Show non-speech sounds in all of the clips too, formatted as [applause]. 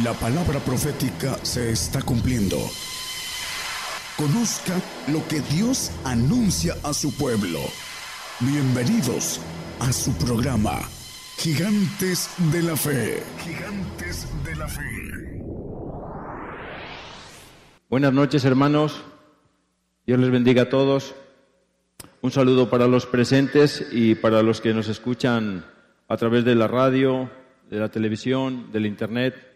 La palabra profética se está cumpliendo. Conozca lo que Dios anuncia a su pueblo. Bienvenidos a su programa, Gigantes de la Fe. Gigantes de la Fe. Buenas noches, hermanos. Dios les bendiga a todos. Un saludo para los presentes y para los que nos escuchan a través de la radio, de la televisión, del Internet.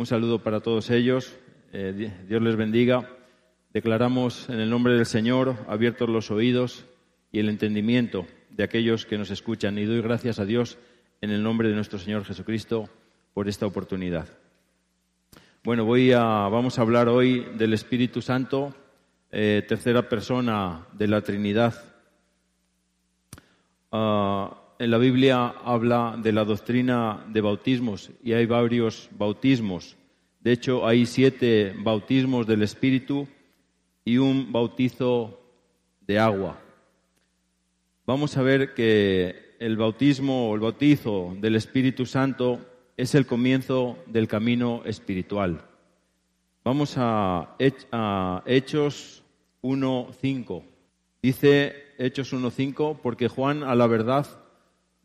Un saludo para todos ellos. Eh, Dios les bendiga. Declaramos en el nombre del Señor abiertos los oídos y el entendimiento de aquellos que nos escuchan y doy gracias a Dios en el nombre de nuestro Señor Jesucristo por esta oportunidad. Bueno, voy a, vamos a hablar hoy del Espíritu Santo eh, tercera persona de la Trinidad. Ah, en la Biblia habla de la doctrina de bautismos y hay varios bautismos. De hecho, hay siete bautismos del Espíritu y un bautizo de agua. Vamos a ver que el bautismo o el bautizo del Espíritu Santo es el comienzo del camino espiritual. Vamos a, Hechos 1.5. Dice Hechos 1.5, porque Juan a la verdad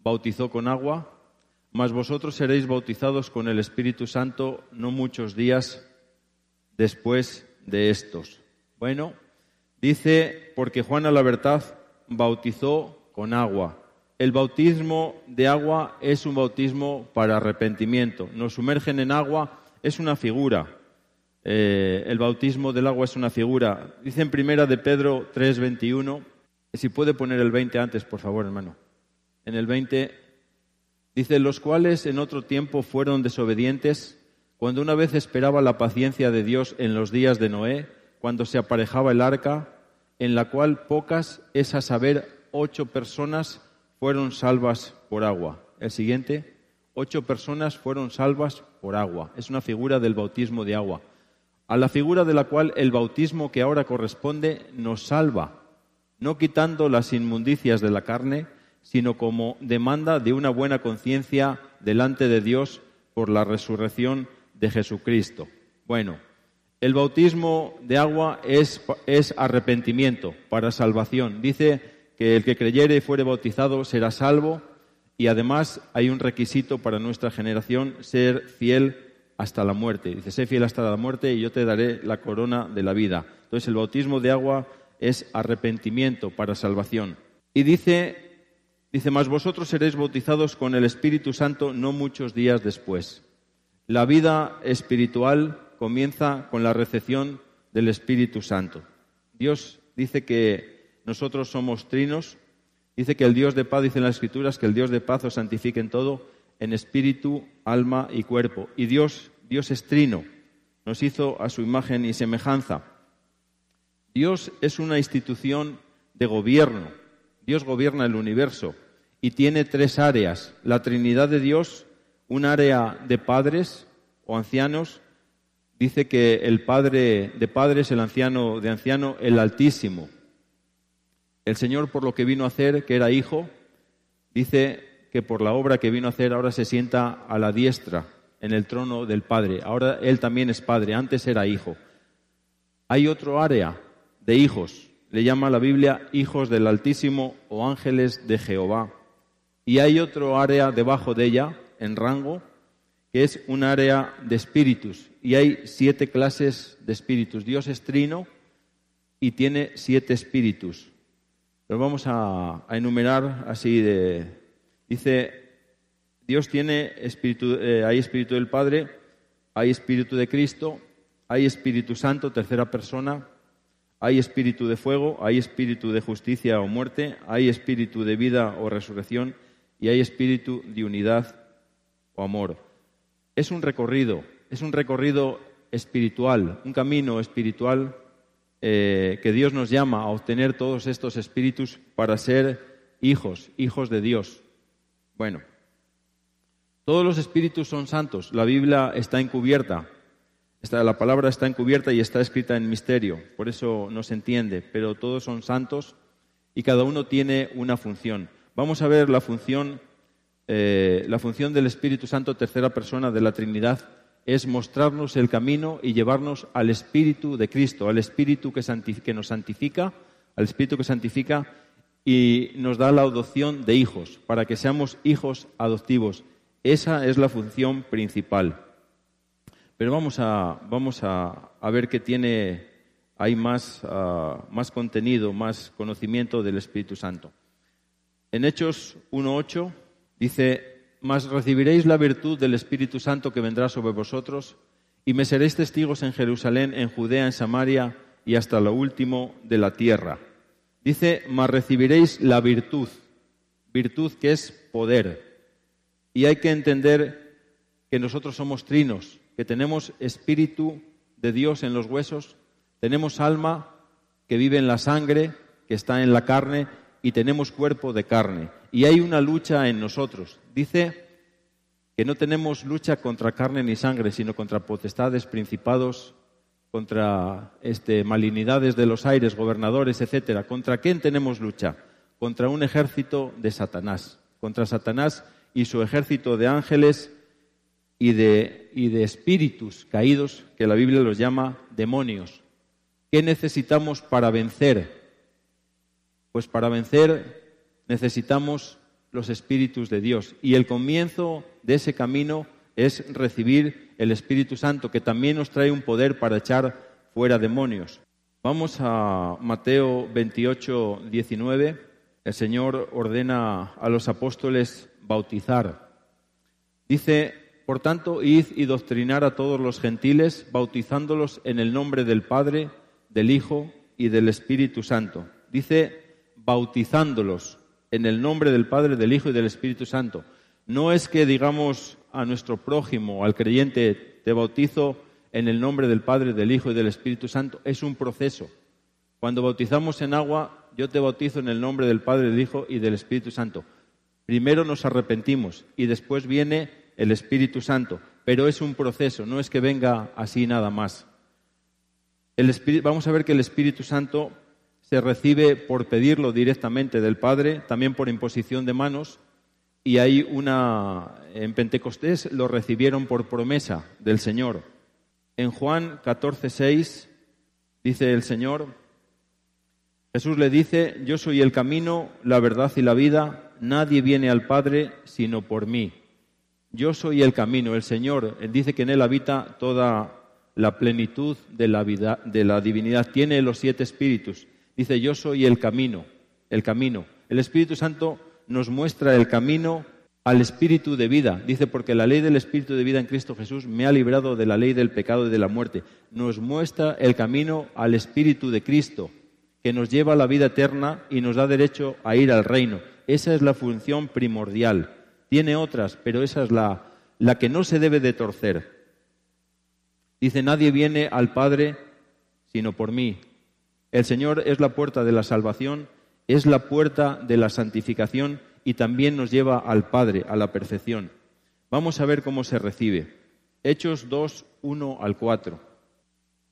bautizó con agua, mas vosotros seréis bautizados con el Espíritu Santo no muchos días después de estos. Bueno, dice, porque Juan a la verdad bautizó con agua. El bautismo de agua es un bautismo para arrepentimiento. Nos sumergen en agua, es una figura. Eh, el bautismo del agua es una figura. Dice en primera de Pedro 3:21, si puede poner el 20 antes, por favor, hermano. En el 20 dice, los cuales en otro tiempo fueron desobedientes, cuando una vez esperaba la paciencia de Dios en los días de Noé, cuando se aparejaba el arca, en la cual pocas, es a saber, ocho personas fueron salvas por agua. El siguiente, ocho personas fueron salvas por agua. Es una figura del bautismo de agua a la figura de la cual el bautismo que ahora corresponde nos salva, no quitando las inmundicias de la carne, sino como demanda de una buena conciencia delante de Dios por la resurrección de Jesucristo. Bueno, el bautismo de agua es, arrepentimiento para salvación. Dice que el que creyere y fuere bautizado será salvo y además hay un requisito para nuestra generación, ser fiel hasta la muerte. Dice, sé fiel hasta la muerte y yo te daré la corona de la vida. Entonces el bautismo de agua es arrepentimiento para salvación. Y dice, dice, más vosotros seréis bautizados con el Espíritu Santo no muchos días después. La vida espiritual comienza con la recepción del Espíritu Santo. Dios dice que nosotros somos trinos, dice que el Dios de paz, dice en las Escrituras, que el Dios de paz os santifique en todo en espíritu, alma y cuerpo. Y Dios, Dios es trino, nos hizo a su imagen y semejanza. Dios es una institución de gobierno. Dios gobierna el universo y tiene tres áreas. La Trinidad de Dios, un área de padres o ancianos. Dice que el padre de padres, el anciano de anciano, el Altísimo. El Señor por lo que vino a hacer, que era hijo, dice que por la obra que vino a hacer ahora se sienta a la diestra en el trono del Padre. Ahora Él también es Padre, antes era hijo. Hay otro área de hijos, le llama la Biblia hijos del Altísimo o ángeles de Jehová. Y hay otro área debajo de ella, en rango, que es un área de espíritus. Y hay siete clases de espíritus. Dios es trino y tiene siete espíritus. Los vamos a enumerar así de, Dice, Dios tiene espíritu, eh, hay espíritu del Padre, hay espíritu de Cristo, hay espíritu santo, tercera persona, hay espíritu de fuego, hay espíritu de justicia o muerte, hay espíritu de vida o resurrección y hay espíritu de unidad o amor. Es un recorrido, es un recorrido espiritual, un camino espiritual eh, que Dios nos llama a obtener todos estos espíritus para ser hijos, hijos de Dios. Bueno, todos los espíritus son santos. La Biblia está encubierta. la palabra está encubierta y está escrita en misterio. Por eso no se entiende. Pero todos son santos y cada uno tiene una función. Vamos a ver la función, eh, la función del Espíritu Santo, tercera persona de la Trinidad, es mostrarnos el camino y llevarnos al Espíritu de Cristo, al Espíritu que, que nos santifica, al Espíritu que santifica y nos da la adopción de hijos, para que seamos hijos adoptivos. Esa es la función principal. Pero vamos a, vamos a, ver qué tiene, hay más, ah, más contenido, más conocimiento del Espíritu Santo. En Hechos 1.8 dice, mas recibiréis la virtud del Espíritu Santo que vendrá sobre vosotros, y me seréis testigos en Jerusalén, en Judea, en Samaria y hasta lo último de la tierra. Dice, mas recibiréis la virtud, virtud que es poder. Y hay que entender que nosotros somos trinos, que tenemos espíritu de Dios en los huesos, tenemos alma que vive en la sangre, que está en la carne, y tenemos cuerpo de carne. Y hay una lucha en nosotros. Dice que no tenemos lucha contra carne ni sangre, sino contra potestades, principados, contra este, malignidades de los aires, gobernadores, etcétera. ¿Contra quién tenemos lucha? Contra un ejército de Satanás, contra Satanás y su ejército de ángeles y de, y de espíritus caídos, que la Biblia los llama demonios. ¿Qué necesitamos para vencer? Pues para vencer necesitamos los espíritus de Dios. Y el comienzo de ese camino es recibir el Espíritu Santo, que también nos trae un poder para echar fuera demonios. Vamos a Mateo 28, 19. El Señor ordena a los apóstoles bautizar. Dice, por tanto, id y doctrinar a todos los gentiles, bautizándolos en el nombre del Padre, del Hijo y del Espíritu Santo. Dice, bautizándolos en el nombre del Padre, del Hijo y del Espíritu Santo. No es que digamos a nuestro prójimo, al creyente, te bautizo en el nombre del Padre, del Hijo y del Espíritu Santo. Es un proceso. Cuando bautizamos en agua, yo te bautizo en el nombre del Padre, del Hijo y del Espíritu Santo. Primero nos arrepentimos y después viene el Espíritu Santo, pero es un proceso, no es que venga así nada más. vamos a ver que el Espíritu Santo se recibe por pedirlo directamente del Padre, también por imposición de manos, y hay una, en Pentecostés lo recibieron por promesa del Señor. En Juan 14, 6 dice el Señor, Jesús le dice, yo soy el camino, la verdad y la vida, nadie viene al Padre sino por mí. Yo soy el camino, el Señor, él dice que en él habita toda la plenitud de la, vida, de la divinidad, tiene los siete espíritus Dice, yo soy el camino, el camino. El Espíritu Santo nos muestra el camino al espíritu de vida. Dice, porque la ley del espíritu de vida en Cristo Jesús me ha librado de la ley del pecado y de la muerte. Nos muestra el camino al espíritu de Cristo, que nos lleva a la vida eterna y nos da derecho a ir al reino. Esa es la función primordial. Tiene otras, pero esa es la, la que no se debe de torcer. Dice, nadie viene al Padre sino por mí. El Señor es la puerta de la salvación, es la puerta de la santificación y también nos lleva al Padre, a la perfección. Vamos a ver cómo se recibe. Hechos 2, 1 al 4.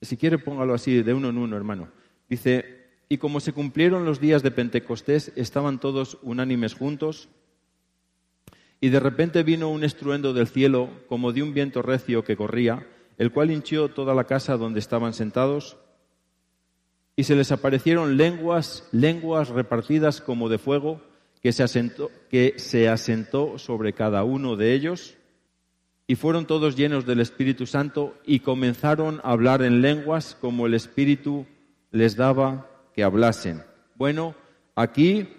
Si quiere, póngalo así, de uno en uno, hermano. Dice, y como se cumplieron los días de Pentecostés, estaban todos unánimes juntos, y de repente vino un estruendo del cielo, como de un viento recio que corría, el cual hinchió toda la casa donde estaban sentados, y se les aparecieron lenguas, lenguas repartidas como de fuego, que se, asentó, que se asentó sobre cada uno de ellos, y fueron todos llenos del Espíritu Santo y comenzaron a hablar en lenguas como el Espíritu les daba que hablasen. Bueno, aquí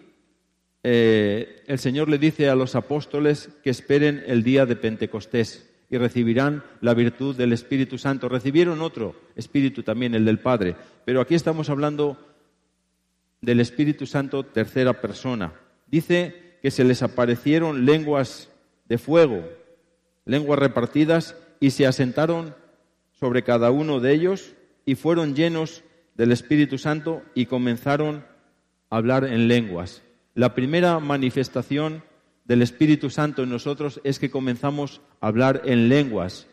eh, el Señor le dice a los apóstoles que esperen el día de Pentecostés y recibirán la virtud del Espíritu Santo. Recibieron otro Espíritu también, el del Padre, pero aquí estamos hablando del Espíritu Santo tercera persona. Dice que se les aparecieron lenguas de fuego, lenguas repartidas, y se asentaron sobre cada uno de ellos y fueron llenos del Espíritu Santo y comenzaron a hablar en lenguas. La primera manifestación del Espíritu Santo en nosotros es que comenzamos a hablar en lenguas,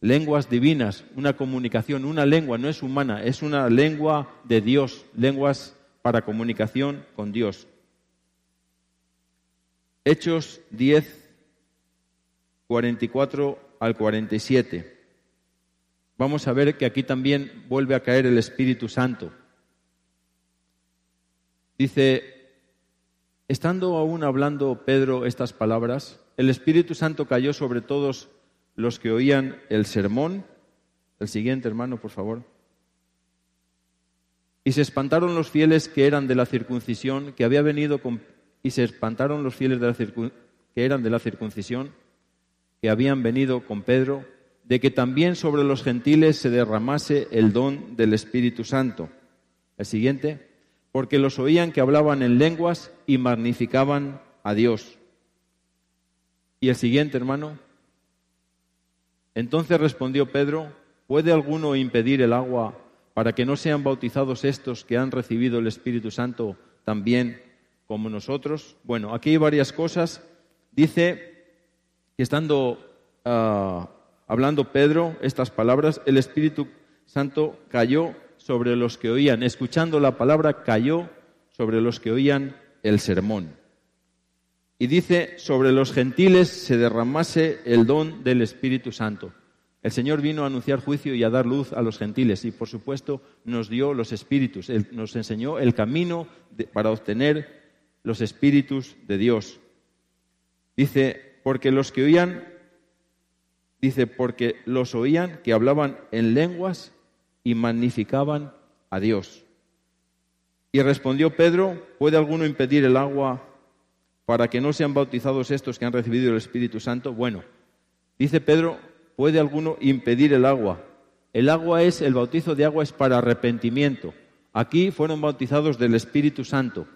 lenguas divinas, una comunicación, una lengua, no es humana, es una lengua de Dios, lenguas para comunicación con Dios. Hechos 10, 44 al 47. Vamos a ver que aquí también vuelve a caer el Espíritu Santo. Dice, estando aún hablando Pedro estas palabras, el Espíritu Santo cayó sobre todos los que oían el sermón. El siguiente, hermano, por favor. Y se espantaron los fieles que eran de la circuncisión, que había venido con... Y se espantaron los fieles de la que eran de la circuncisión, que habían venido con Pedro, de que también sobre los gentiles se derramase el don del Espíritu Santo. El siguiente, porque los oían que hablaban en lenguas y magnificaban a Dios. Y el siguiente, hermano, entonces respondió Pedro, ¿puede alguno impedir el agua para que no sean bautizados estos que han recibido el Espíritu Santo también como nosotros? Bueno, aquí hay varias cosas. Dice que estando ah, hablando Pedro estas palabras, el Espíritu Santo cayó sobre los que oían, escuchando la palabra, cayó sobre los que oían el sermón. Y dice, sobre los gentiles se derramase el don del Espíritu Santo. El Señor vino a anunciar juicio y a dar luz a los gentiles y por supuesto nos dio los espíritus, nos enseñó el camino para obtener los espíritus de Dios. Dice, porque los que oían, dice, porque los oían que hablaban en lenguas y magnificaban a Dios. Y respondió Pedro, ¿puede alguno impedir el agua para que no sean bautizados estos que han recibido el Espíritu Santo? Bueno, dice Pedro, ¿Puede alguno impedir el agua? El agua es, el bautizo de agua es para arrepentimiento. Aquí fueron bautizados del Espíritu Santo.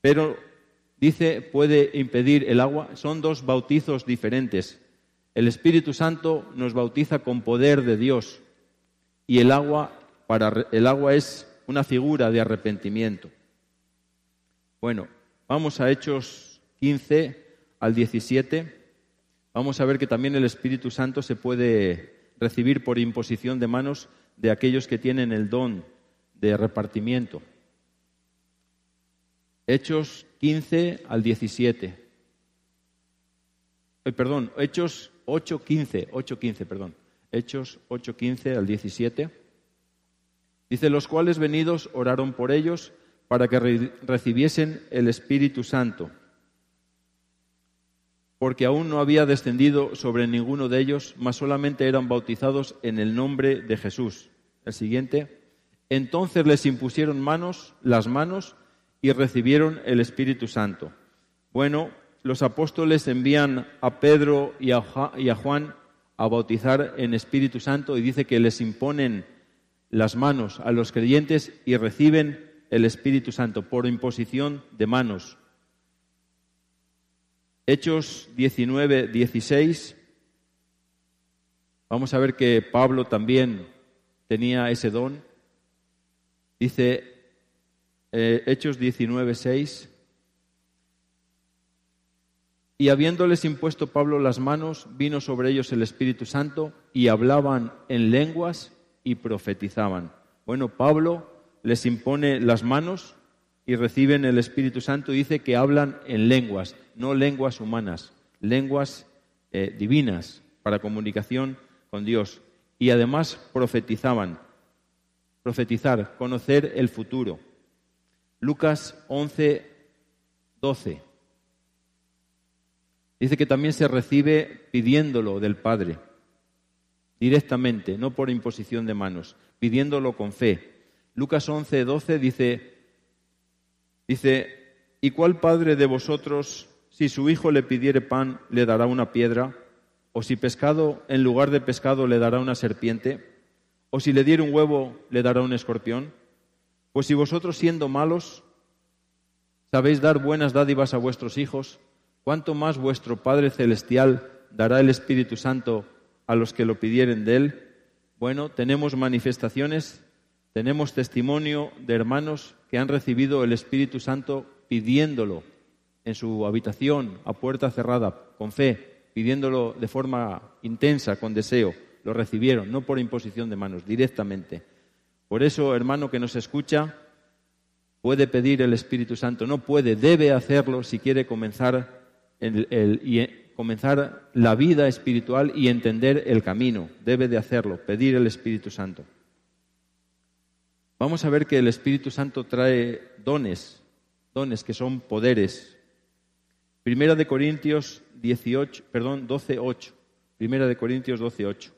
Pero dice, puede impedir el agua. Son dos bautizos diferentes. El Espíritu Santo nos bautiza con poder de Dios y el agua para el agua es una figura de arrepentimiento. Bueno, vamos a Hechos 15 al 17 vamos a ver que también el Espíritu Santo se puede recibir por imposición de manos de aquellos que tienen el don de repartimiento. Hechos 15 al 17. Eh, perdón, Hechos 8, 15, 8, 15, perdón. Hechos 8, 15 al 17. Dice, los cuales venidos oraron por ellos para que recibiesen el Espíritu Santo porque aún no había descendido sobre ninguno de ellos, mas solamente eran bautizados en el nombre de Jesús. El siguiente. Entonces les impusieron manos, las manos, y recibieron el Espíritu Santo. Bueno, los apóstoles envían a Pedro y a Juan a bautizar en Espíritu Santo y dice que les imponen las manos a los creyentes y reciben el Espíritu Santo por imposición de manos. Hechos 19, 16. Vamos a ver que Pablo también tenía ese don. Dice eh, Hechos 19, 6. Y habiéndoles impuesto Pablo las manos, vino sobre ellos el Espíritu Santo y hablaban en lenguas y profetizaban. Bueno, Pablo les impone las manos y reciben el Espíritu Santo, dice que hablan en lenguas, no lenguas humanas, lenguas eh, divinas para comunicación con Dios. Y además profetizaban, profetizar, conocer el futuro. Lucas 11, 12. Dice que también se recibe pidiéndolo del Padre, directamente, no por imposición de manos, pidiéndolo con fe. Lucas 11, 12 dice, Dice, ¿y cuál padre de vosotros, si su hijo le pidiere pan, le dará una piedra? ¿O si pescado, en lugar de pescado, le dará una serpiente? ¿O si le diere un huevo, le dará un escorpión? Pues si vosotros siendo malos sabéis dar buenas dádivas a vuestros hijos, ¿cuánto más vuestro Padre Celestial dará el Espíritu Santo a los que lo pidieren de él? Bueno, tenemos manifestaciones tenemos testimonio de hermanos que han recibido el Espíritu Santo pidiéndolo en su habitación a puerta cerrada, con fe, pidiéndolo de forma intensa, con deseo. Lo recibieron, no por imposición de manos, directamente. Por eso, hermano que nos escucha, puede pedir el Espíritu Santo, no puede, debe hacerlo si quiere comenzar y comenzar la vida espiritual y entender el camino. Debe de hacerlo, pedir el Espíritu Santo. Vamos a ver que el Espíritu Santo trae dones, dones que son poderes. Primera de Corintios 18, perdón, 12, 8. Primera de Corintios 12, 8.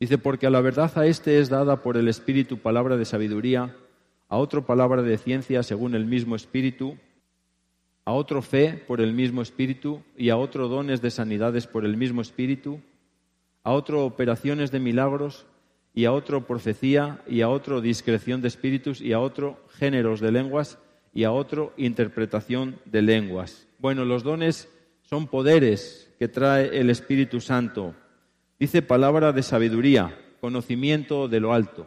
Dice, porque a la verdad a este es dada por el Espíritu palabra de sabiduría, a otro palabra de ciencia según el mismo Espíritu, a otro fe por el mismo Espíritu y a otro dones de sanidades por el mismo Espíritu, a otro operaciones de milagros y a otro profecía y a otro discreción de espíritus y a otro géneros de lenguas y a otro interpretación de lenguas. Bueno, los dones son poderes que trae el Espíritu Santo. Dice palabra de sabiduría, conocimiento de lo alto.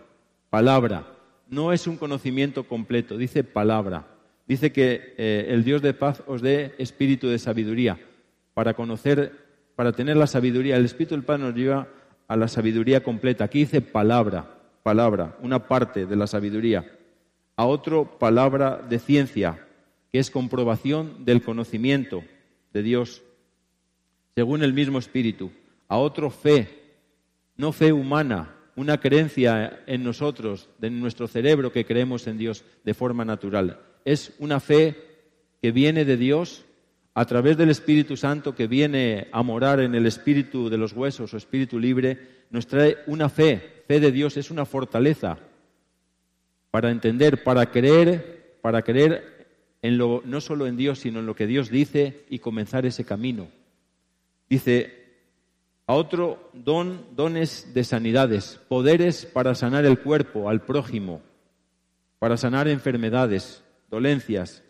Palabra. No es un conocimiento completo, dice palabra. Dice que eh, el Dios de paz os dé espíritu de sabiduría para conocer, para tener la sabiduría. El Espíritu del Padre nos lleva a la sabiduría completa. Aquí dice palabra, palabra, una parte de la sabiduría. A otro palabra de ciencia, que es comprobación del conocimiento de Dios, según el mismo Espíritu. A otro fe, no fe humana, una creencia en nosotros, en nuestro cerebro que creemos en Dios de forma natural. Es una fe que viene de Dios a través del Espíritu Santo que viene a morar en el espíritu de los huesos o espíritu libre, nos trae una fe. Fe de Dios es una fortaleza para entender, para creer, para creer en lo, no solo en Dios, sino en lo que Dios dice y comenzar ese camino. Dice, a otro don, dones de sanidades, poderes para sanar el cuerpo, al prójimo, para sanar enfermedades, dolencias,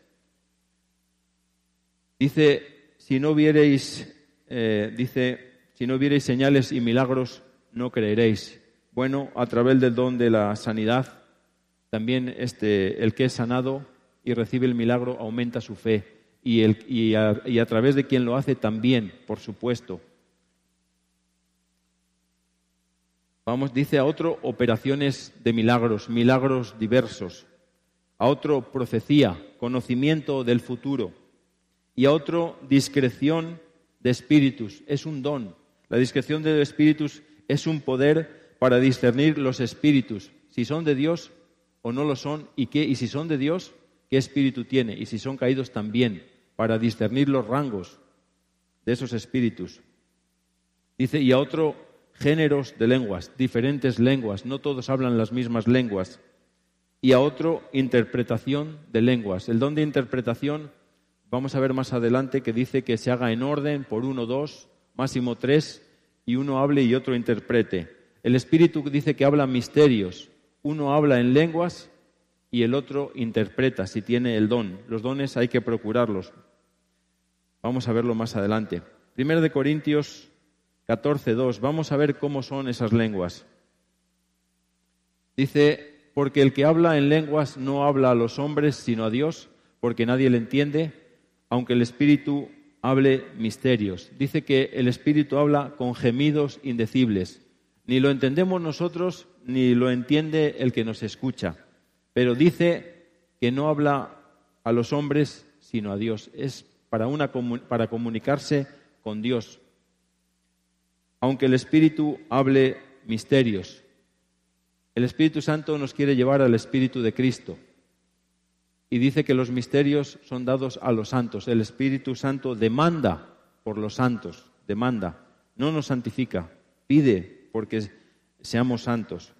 Dice, si no viereis, eh, dice, si no viereis señales y milagros, no creeréis. Bueno, a través del don de la sanidad, también este, el que es sanado y recibe el milagro aumenta su fe. Y, el, y, a, y a través de quien lo hace también, por supuesto. Vamos, dice a otro operaciones de milagros, milagros diversos. A otro profecía, conocimiento del futuro y a otro discreción de espíritus. Es un don. La discreción de espíritus es un poder para discernir los espíritus, si son de Dios o no lo son, y, qué, y si son de Dios, qué espíritu tiene, y si son caídos también, para discernir los rangos de esos espíritus. Dice, y a otro géneros de lenguas, diferentes lenguas, no todos hablan las mismas lenguas, y a otro interpretación de lenguas. El don de interpretación Vamos a ver más adelante que dice que se haga en orden por uno, dos, máximo tres, y uno hable y otro interprete. El Espíritu dice que habla misterios. Uno habla en lenguas y el otro interpreta si tiene el don. Los dones hay que procurarlos. Vamos a verlo más adelante. Primero de Corintios 14, 2. Vamos a ver cómo son esas lenguas. Dice, porque el que habla en lenguas no habla a los hombres, sino a Dios, porque nadie le entiende aunque el Espíritu hable misterios. Dice que el Espíritu habla con gemidos indecibles. Ni lo entendemos nosotros, ni lo entiende el que nos escucha. Pero dice que no habla a los hombres, sino a Dios. Es para, una, para comunicarse con Dios. Aunque el Espíritu hable misterios. El Espíritu Santo nos quiere llevar al Espíritu de Cristo y dice que los misterios son dados a los santos. El Espíritu Santo demanda por los santos, demanda, no nos santifica, pide porque seamos santos.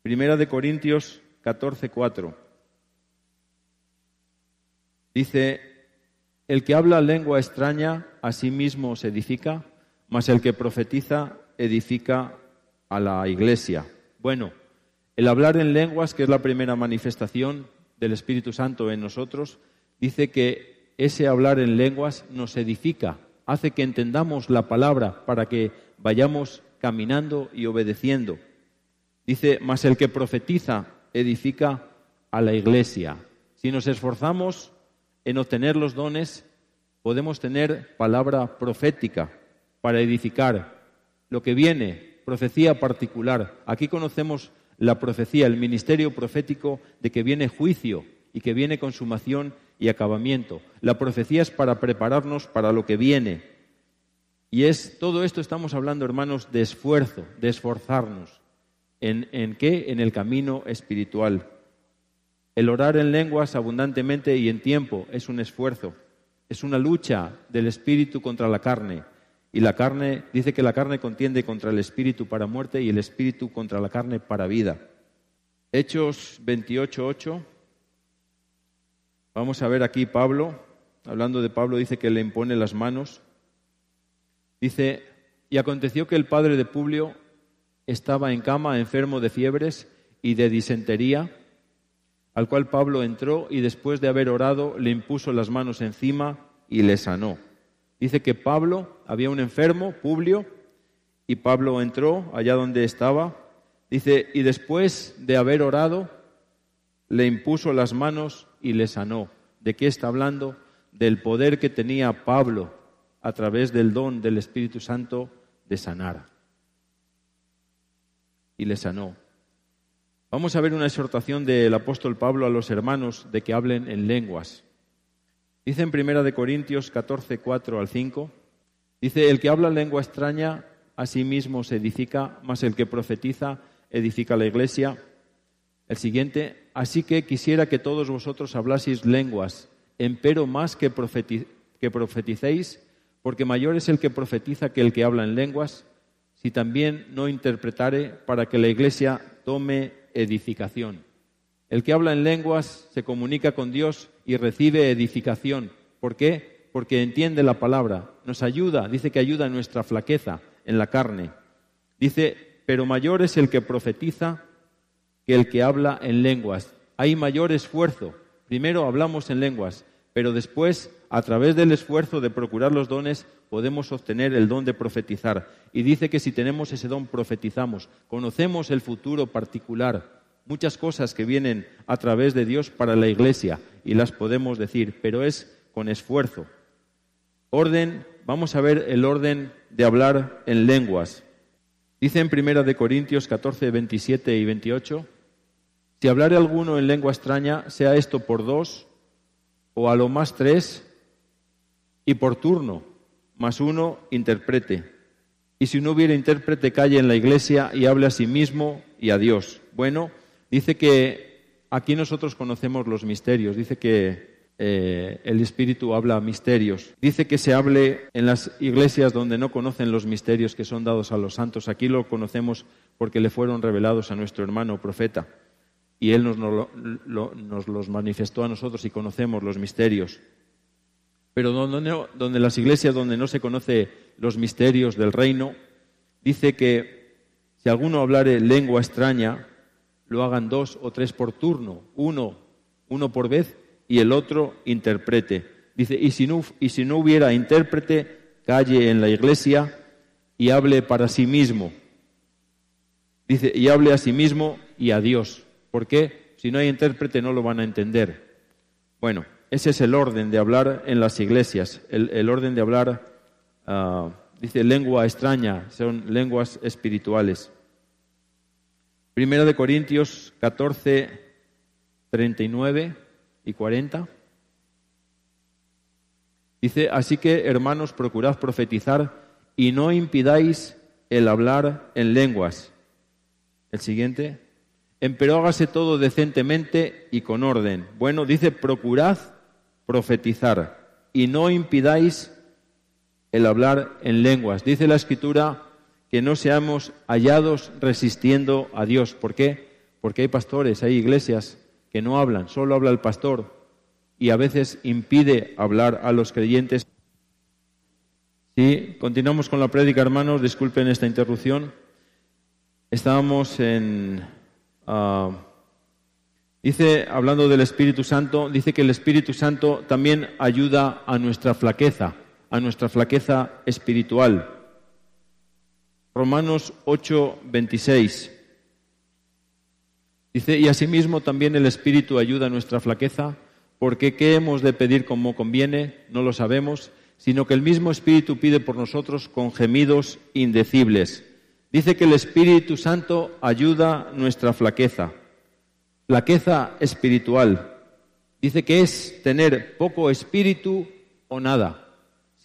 Primera de Corintios 14, 4. Dice, el que habla lengua extraña a sí mismo se edifica, mas el que profetiza edifica a la iglesia. Bueno, el hablar en lenguas, que es la primera manifestación, del Espíritu Santo en nosotros, dice que ese hablar en lenguas nos edifica, hace que entendamos la palabra para que vayamos caminando y obedeciendo. Dice, mas el que profetiza edifica a la iglesia. Si nos esforzamos en obtener los dones, podemos tener palabra profética para edificar lo que viene, profecía particular. Aquí conocemos la profecía, el ministerio profético de que viene juicio y que viene consumación y acabamiento. La profecía es para prepararnos para lo que viene. Y es todo esto estamos hablando, hermanos, de esfuerzo, de esforzarnos. ¿En, en qué? En el camino espiritual. El orar en lenguas abundantemente y en tiempo es un esfuerzo, es una lucha del espíritu contra la carne. Y la carne, dice que la carne contiende contra el espíritu para muerte y el espíritu contra la carne para vida. Hechos 28.8. Vamos a ver aquí Pablo, hablando de Pablo, dice que le impone las manos. Dice, y aconteció que el padre de Publio estaba en cama enfermo de fiebres y de disentería, al cual Pablo entró y después de haber orado le impuso las manos encima y le sanó. Dice que Pablo, había un enfermo, Publio, y Pablo entró allá donde estaba. Dice, y después de haber orado, le impuso las manos y le sanó. ¿De qué está hablando? Del poder que tenía Pablo a través del don del Espíritu Santo de sanar. Y le sanó. Vamos a ver una exhortación del apóstol Pablo a los hermanos de que hablen en lenguas. Dice en Primera de Corintios 14, 4 al 5, dice, el que habla lengua extraña a sí mismo se edifica, mas el que profetiza edifica la iglesia. El siguiente, así que quisiera que todos vosotros hablaseis lenguas, empero más que, que profeticéis, porque mayor es el que profetiza que el que habla en lenguas, si también no interpretare para que la iglesia tome edificación. El que habla en lenguas se comunica con Dios y recibe edificación. ¿Por qué? Porque entiende la palabra, nos ayuda, dice que ayuda en nuestra flaqueza, en la carne. Dice, pero mayor es el que profetiza que el que habla en lenguas. Hay mayor esfuerzo. Primero hablamos en lenguas, pero después, a través del esfuerzo de procurar los dones, podemos obtener el don de profetizar. Y dice que si tenemos ese don, profetizamos. Conocemos el futuro particular, muchas cosas que vienen a través de Dios para la iglesia y las podemos decir, pero es con esfuerzo. Orden, vamos a ver el orden de hablar en lenguas. Dice en Primera de Corintios 14, 27 y 28, si hablare alguno en lengua extraña, sea esto por dos o a lo más tres, y por turno, más uno interprete. Y si no hubiera intérprete, calle en la iglesia y hable a sí mismo y a Dios. Bueno, dice que aquí nosotros conocemos los misterios, dice que eh, el Espíritu habla misterios. Dice que se hable en las iglesias donde no conocen los misterios que son dados a los santos. Aquí lo conocemos porque le fueron revelados a nuestro hermano profeta y Él nos, los manifestó a nosotros y conocemos los misterios. Pero donde, donde las iglesias donde no se conoce los misterios del reino, dice que si alguno hablare lengua extraña, lo hagan dos o tres por turno, uno, uno por vez, y el otro interprete. Dice, y si no, y si no hubiera intérprete, calle en la iglesia y hable para sí mismo. Dice, y hable a sí mismo y a Dios. ¿Por qué? Si no hay intérprete no lo van a entender. Bueno, ese es el orden de hablar en las iglesias, el, orden de hablar, ah, dice lengua extraña, son lenguas espirituales. Primera de Corintios 14, 39 y 40. Dice, así que hermanos, procurad profetizar y no impidáis el hablar en lenguas. El siguiente, Empero hágase todo decentemente y con orden. Bueno, dice, procurad profetizar y no impidáis el hablar en lenguas. Dice la escritura que no seamos hallados resistiendo a Dios. ¿Por qué? Porque hay pastores, hay iglesias que no hablan, solo habla el pastor y a veces impide hablar a los creyentes. Sí, continuamos con la prédica, hermanos, disculpen esta interrupción. Estábamos en Ah, dice, hablando del Espíritu Santo, dice que el Espíritu Santo también ayuda a nuestra flaqueza, a nuestra flaqueza espiritual. Romanos 8, 26. Dice, y asimismo también el Espíritu ayuda a nuestra flaqueza, porque ¿qué hemos de pedir como conviene? No lo sabemos, sino que el mismo Espíritu pide por nosotros con gemidos indecibles. Dice que el Espíritu Santo ayuda nuestra flaqueza, flaqueza espiritual. Dice que es tener poco espíritu o nada.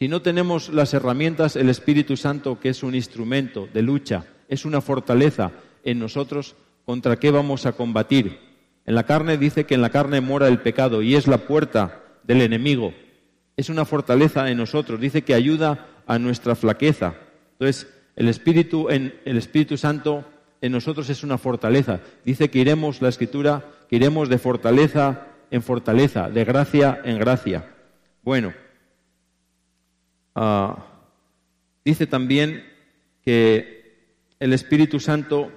Si no tenemos las herramientas, el Espíritu Santo, que es un instrumento de lucha, es una fortaleza en nosotros, ¿contra qué vamos a combatir? En la carne dice que en la carne mora el pecado y es la puerta del enemigo. Es una fortaleza en nosotros, dice que ayuda a nuestra flaqueza. Entonces, el Espíritu, en, el Espíritu Santo en nosotros es una fortaleza. Dice que iremos, la Escritura, que iremos de fortaleza en fortaleza, de gracia en gracia. Bueno, ah, dice también que el Espíritu Santo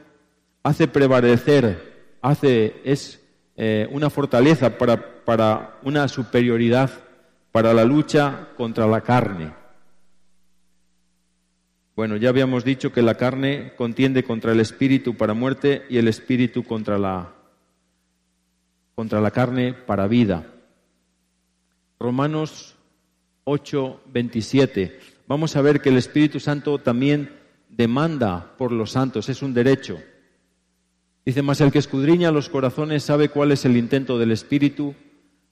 hace prevalecer, hace, es eh, una fortaleza para, para una superioridad, para la lucha contra la carne. Bueno, ya habíamos dicho que la carne contiende contra el espíritu para muerte y el espíritu contra la, contra la carne para vida. Romanos 8, 27. Vamos a ver que el Espíritu Santo también demanda por los santos, es un derecho. Dice, más el que escudriña los corazones sabe cuál es el intento del Espíritu,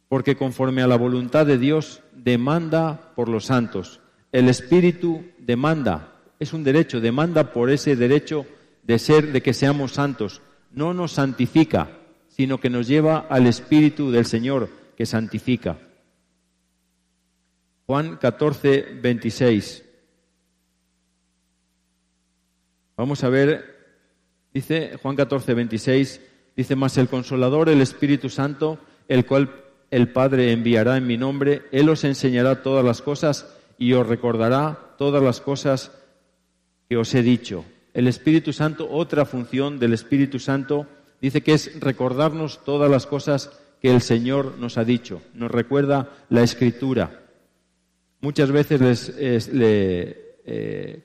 porque conforme a la voluntad de Dios demanda por los santos. El Espíritu demanda es un derecho, demanda por ese derecho de ser, de que seamos santos. No nos santifica, sino que nos lleva al Espíritu del Señor que santifica. Juan 14, 26. Vamos a ver, dice Juan 14, 26, dice más el consolador, el Espíritu Santo, el cual el Padre enviará en mi nombre, Él os enseñará todas las cosas y os recordará todas las cosas que os he dicho. El Espíritu Santo, otra función del Espíritu Santo, dice que es recordarnos todas las cosas que el Señor nos ha dicho. Nos recuerda la Escritura. Muchas veces les, eh,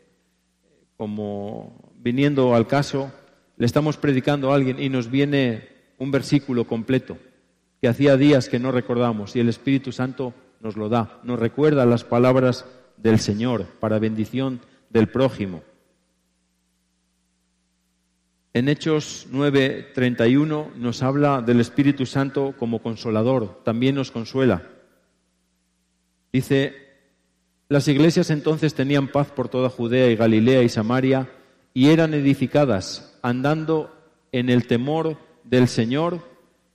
como viniendo al caso, le estamos predicando a alguien y nos viene un versículo completo que hacía días que no recordamos y el Espíritu Santo nos lo da, nos recuerda las palabras del Señor para bendición del prójimo. En Hechos 9:31 nos habla del Espíritu Santo como consolador, también nos consuela. Dice, las iglesias entonces tenían paz por toda Judea y Galilea y Samaria y eran edificadas andando en el temor del Señor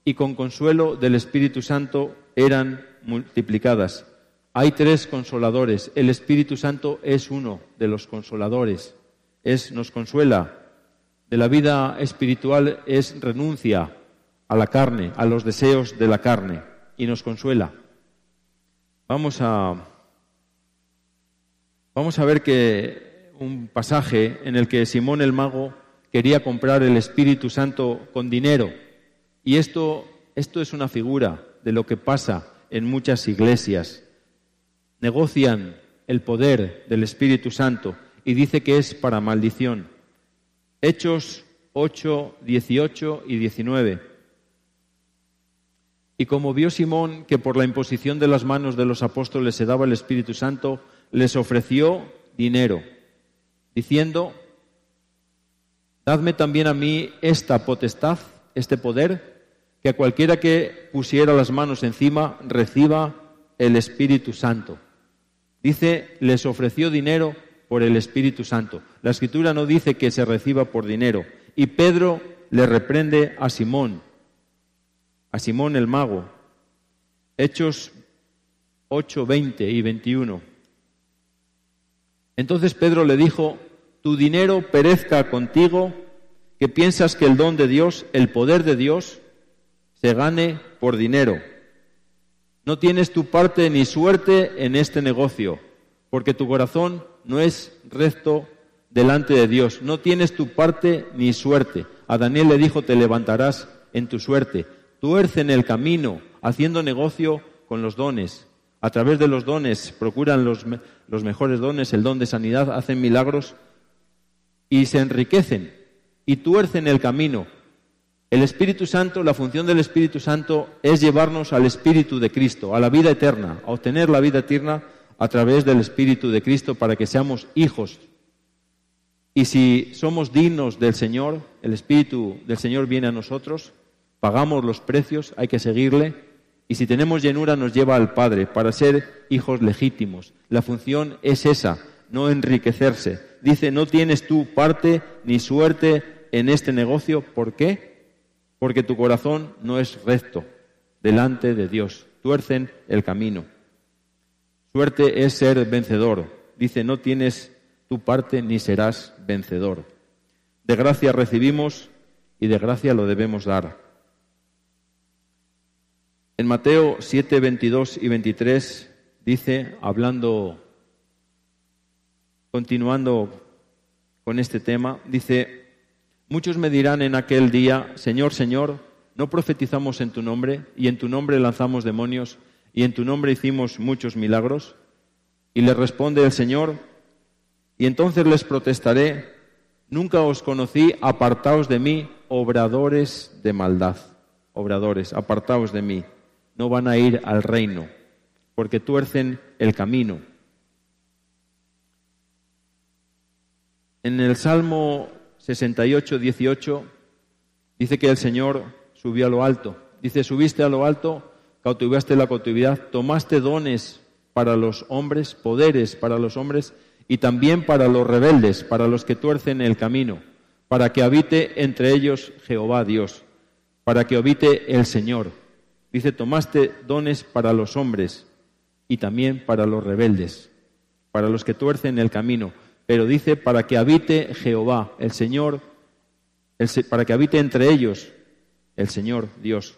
y con consuelo del Espíritu Santo eran multiplicadas. Hay tres consoladores. El Espíritu Santo es uno de los consoladores. Es, nos consuela, de la vida espiritual es renuncia a la carne, a los deseos de la carne, y nos consuela. Vamos a, vamos a ver que un pasaje en el que Simón el mago quería comprar el Espíritu Santo con dinero. Y esto, esto es una figura de lo que pasa en muchas iglesias. Negocian el poder del Espíritu Santo y dice que es para maldición. Hechos 8, 18 y 19. Y como vio Simón que por la imposición de las manos de los apóstoles se daba el Espíritu Santo, les ofreció dinero, diciendo, Dadme también a mí esta potestad, este poder, que a cualquiera que pusiera las manos encima reciba el Espíritu Santo. Dice, les ofreció dinero por el Espíritu Santo. La escritura no dice que se reciba por dinero. Y Pedro le reprende a Simón, a Simón el mago. Hechos 8, 20 y 21. Entonces Pedro le dijo, tu dinero perezca contigo, que piensas que el don de Dios, el poder de Dios, se gane por dinero. No tienes tu parte ni suerte en este negocio, porque tu corazón no es recto delante de Dios. No tienes tu parte ni suerte. A Daniel le dijo, te levantarás en tu suerte. Tuerce en el camino, haciendo negocio con los dones. A través de los dones procuran los, los mejores dones, el don de sanidad, hacen milagros y se enriquecen y tuercen el camino. El Espíritu Santo, la función del Espíritu Santo es llevarnos al Espíritu de Cristo, a la vida eterna, a obtener la vida eterna a través del Espíritu de Cristo para que seamos hijos. Y si somos dignos del Señor, el Espíritu del Señor viene a nosotros, pagamos los precios, hay que seguirle Y si tenemos llenura nos lleva al Padre para ser hijos legítimos. La función es esa, no enriquecerse. Dice, no tienes tú parte ni suerte en este negocio. ¿Por qué? Porque tu corazón no es recto delante de Dios. Tuercen el camino. Suerte es ser vencedor. Dice, no tienes tu parte ni serás vencedor. De gracia recibimos y de gracia lo debemos dar. En Mateo 7, 22 y 23 dice, hablando, continuando con este tema, dice, muchos me dirán en aquel día, Señor, Señor, ¿no profetizamos en tu nombre y en tu nombre lanzamos demonios y en tu nombre hicimos muchos milagros? Y le responde el Señor, y entonces les protestaré, nunca os conocí, apartaos de mí, obradores de maldad, obradores, apartaos de mí, no van a ir al reino, porque tuercen el camino. En el Salmo 68, 18, dice que el Señor subió a lo alto. Dice, subiste a lo alto, cautivaste la cautividad, tomaste dones para los hombres, poderes para los hombres y también para los rebeldes, para los que tuercen el camino, para que habite entre ellos Jehová Dios, para que habite el Señor. Dice, tomaste dones para los hombres y también para los rebeldes, para los que tuercen el camino, pero dice, para que habite Jehová, el Señor, para que habite entre ellos el Señor Dios.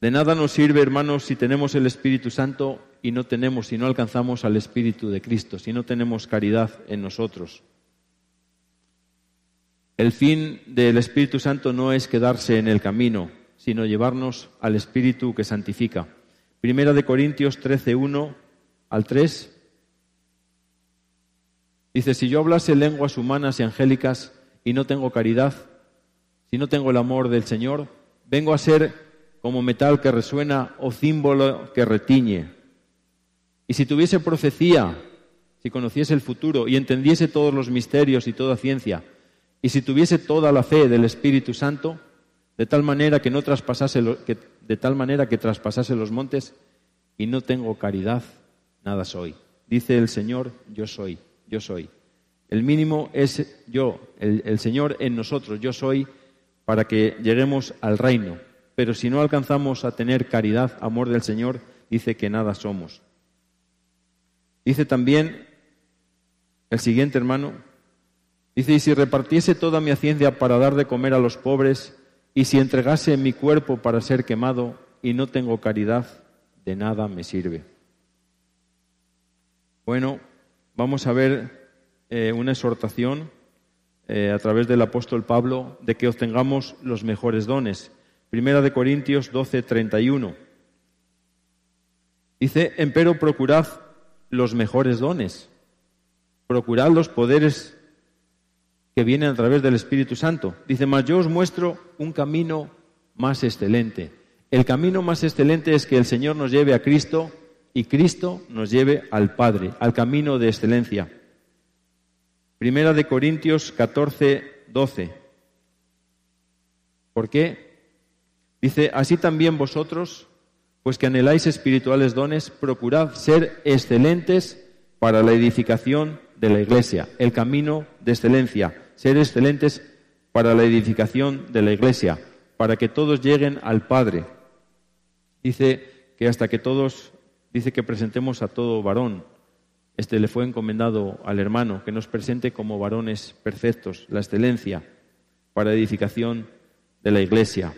De nada nos sirve, hermanos, si tenemos el Espíritu Santo y no tenemos, si no alcanzamos al Espíritu de Cristo, si no tenemos caridad en nosotros. El fin del Espíritu Santo no es quedarse en el camino, sino llevarnos al Espíritu que santifica. Primera de Corintios 13, 1 al 3. Dice, si yo hablase lenguas humanas y angélicas y no tengo caridad, si no tengo el amor del Señor, vengo a ser como metal que resuena o símbolo que retiñe. Y si tuviese profecía, si conociese el futuro y entendiese todos los misterios y toda ciencia, y si tuviese toda la fe del Espíritu Santo, de tal manera que no traspasase de tal manera que traspasase los montes, y no tengo caridad, nada soy. Dice el Señor, yo soy, yo soy. El mínimo es yo, el Señor en nosotros, yo soy, para que lleguemos al reino, pero si no alcanzamos a tener caridad, amor del Señor, dice que nada somos. Dice también el siguiente hermano, dice, y si repartiese toda mi hacienda para dar de comer a los pobres, y si entregase mi cuerpo para ser quemado, y no tengo caridad, de nada me sirve. Bueno, vamos a ver eh, una exhortación eh, a través del apóstol Pablo de que obtengamos los mejores dones. Primera de Corintios 12, 31. Dice, empero procurad los mejores dones, procurad los poderes que vienen a través del Espíritu Santo. Dice, mas yo os muestro un camino más excelente. El camino más excelente es que el Señor nos lleve a Cristo y Cristo nos lleve al Padre, al camino de excelencia. Primera de Corintios 14, 12. ¿Por qué? Dice, así también vosotros, pues que anheláis espirituales dones, procurad ser excelentes para la edificación de la iglesia, el camino de excelencia, ser excelentes para la edificación de la iglesia, para que todos lleguen al Padre. Dice que hasta que todos, dice que presentemos a todo varón. Este le fue encomendado al hermano, que nos presente como varones perfectos, la excelencia para edificación de la iglesia.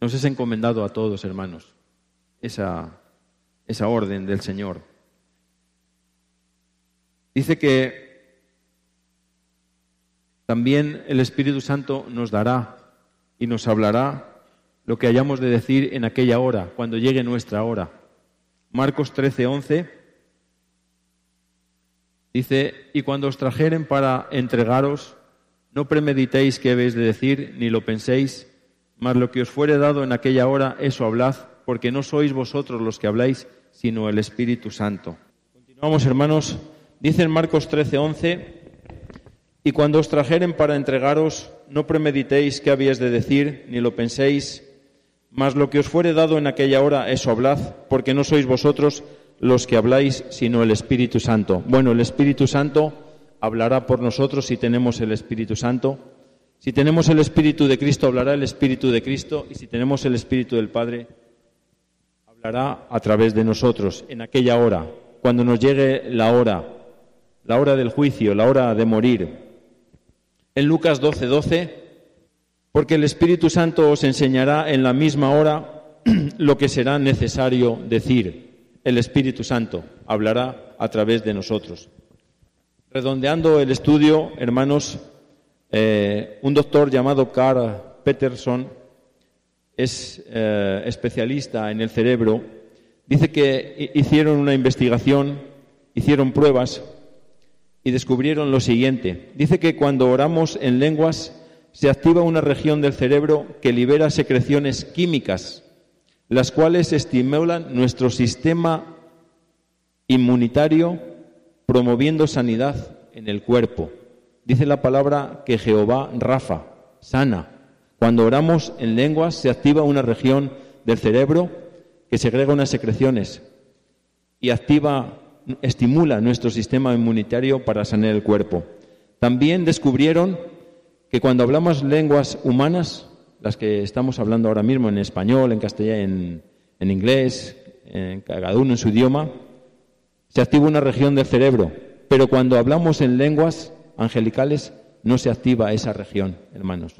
Nos es encomendado a todos, hermanos, esa, esa orden del Señor. Dice que también el Espíritu Santo nos dará y nos hablará lo que hayamos de decir en aquella hora, cuando llegue nuestra hora. Marcos 13, 11 dice, y cuando os trajeren para entregaros, no premeditéis qué habéis de decir, ni lo penséis, mas lo que os fuere dado en aquella hora, eso hablad, porque no sois vosotros los que habláis, sino el Espíritu Santo. Continuamos, hermanos. Dice en Marcos 13, 11, y cuando os trajeren para entregaros, no premeditéis qué habíais de decir, ni lo penséis, mas lo que os fuere dado en aquella hora, eso hablad, porque no sois vosotros los que habláis, sino el Espíritu Santo. Bueno, el Espíritu Santo hablará por nosotros si tenemos el Espíritu Santo. Si tenemos el Espíritu de Cristo, hablará el Espíritu de Cristo. Y si tenemos el Espíritu del Padre, hablará a través de nosotros en aquella hora, cuando nos llegue la hora, la hora del juicio, la hora de morir. En Lucas 12, 12 porque el Espíritu Santo os enseñará en la misma hora [clears throat] lo que será necesario decir. El Espíritu Santo hablará a través de nosotros. Redondeando el estudio, hermanos, eh, un doctor llamado Carl Peterson es eh, especialista en el cerebro. Dice que hicieron una investigación, hicieron pruebas y descubrieron lo siguiente. Dice que cuando oramos en lenguas, se activa una región del cerebro que libera secreciones químicas, las cuales estimulan nuestro sistema inmunitario, promoviendo sanidad en el cuerpo. Dice la palabra que Jehová Rafa, sana. Cuando oramos en lenguas se activa una región del cerebro que segrega unas secreciones y activa, estimula nuestro sistema inmunitario para sanar el cuerpo. También descubrieron que cuando hablamos lenguas humanas, las que estamos hablando ahora mismo en español, en castellano, en, inglés, en cada uno en su idioma, se activa una región del cerebro, pero cuando hablamos en lenguas angelicales no se activa esa región, hermanos.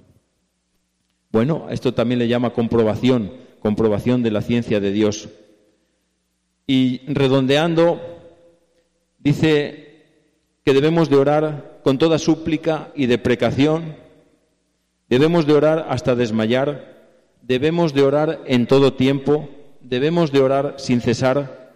Bueno, esto también le llama comprobación, comprobación de la ciencia de Dios. Y redondeando, dice que debemos de orar con toda súplica y deprecación Debemos de orar hasta desmayar, debemos de orar en todo tiempo, debemos de orar sin cesar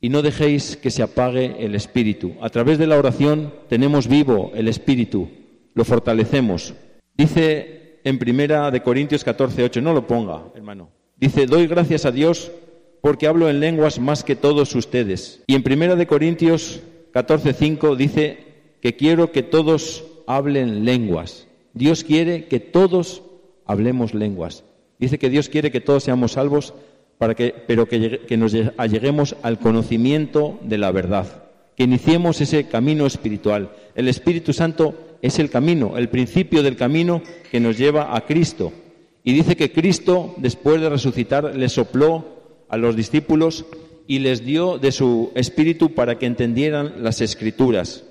y no dejéis que se apague el espíritu. A través de la oración tenemos vivo el espíritu, lo fortalecemos. Dice en primera de Corintios 14, 8, no lo ponga, hermano. Dice, doy gracias a Dios porque hablo en lenguas más que todos ustedes. Y en primera de Corintios 14, 5 dice que quiero que todos hablen lenguas. Dios quiere que todos hablemos lenguas. Dice que Dios quiere que todos seamos salvos, para que, pero que, que nos alleguemos al conocimiento de la verdad, que iniciemos ese camino espiritual. El Espíritu Santo es el camino, el principio del camino que nos lleva a Cristo. Y dice que Cristo, después de resucitar, le sopló a los discípulos y les dio de su espíritu para que entendieran las escrituras.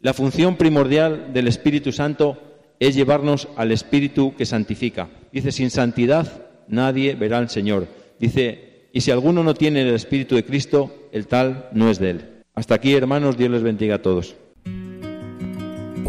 La función primordial del Espíritu Santo es llevarnos al Espíritu que santifica. Dice, sin santidad nadie verá al Señor. Dice, y si alguno no tiene el Espíritu de Cristo, el tal no es de él. Hasta aquí, hermanos, Dios les bendiga a todos.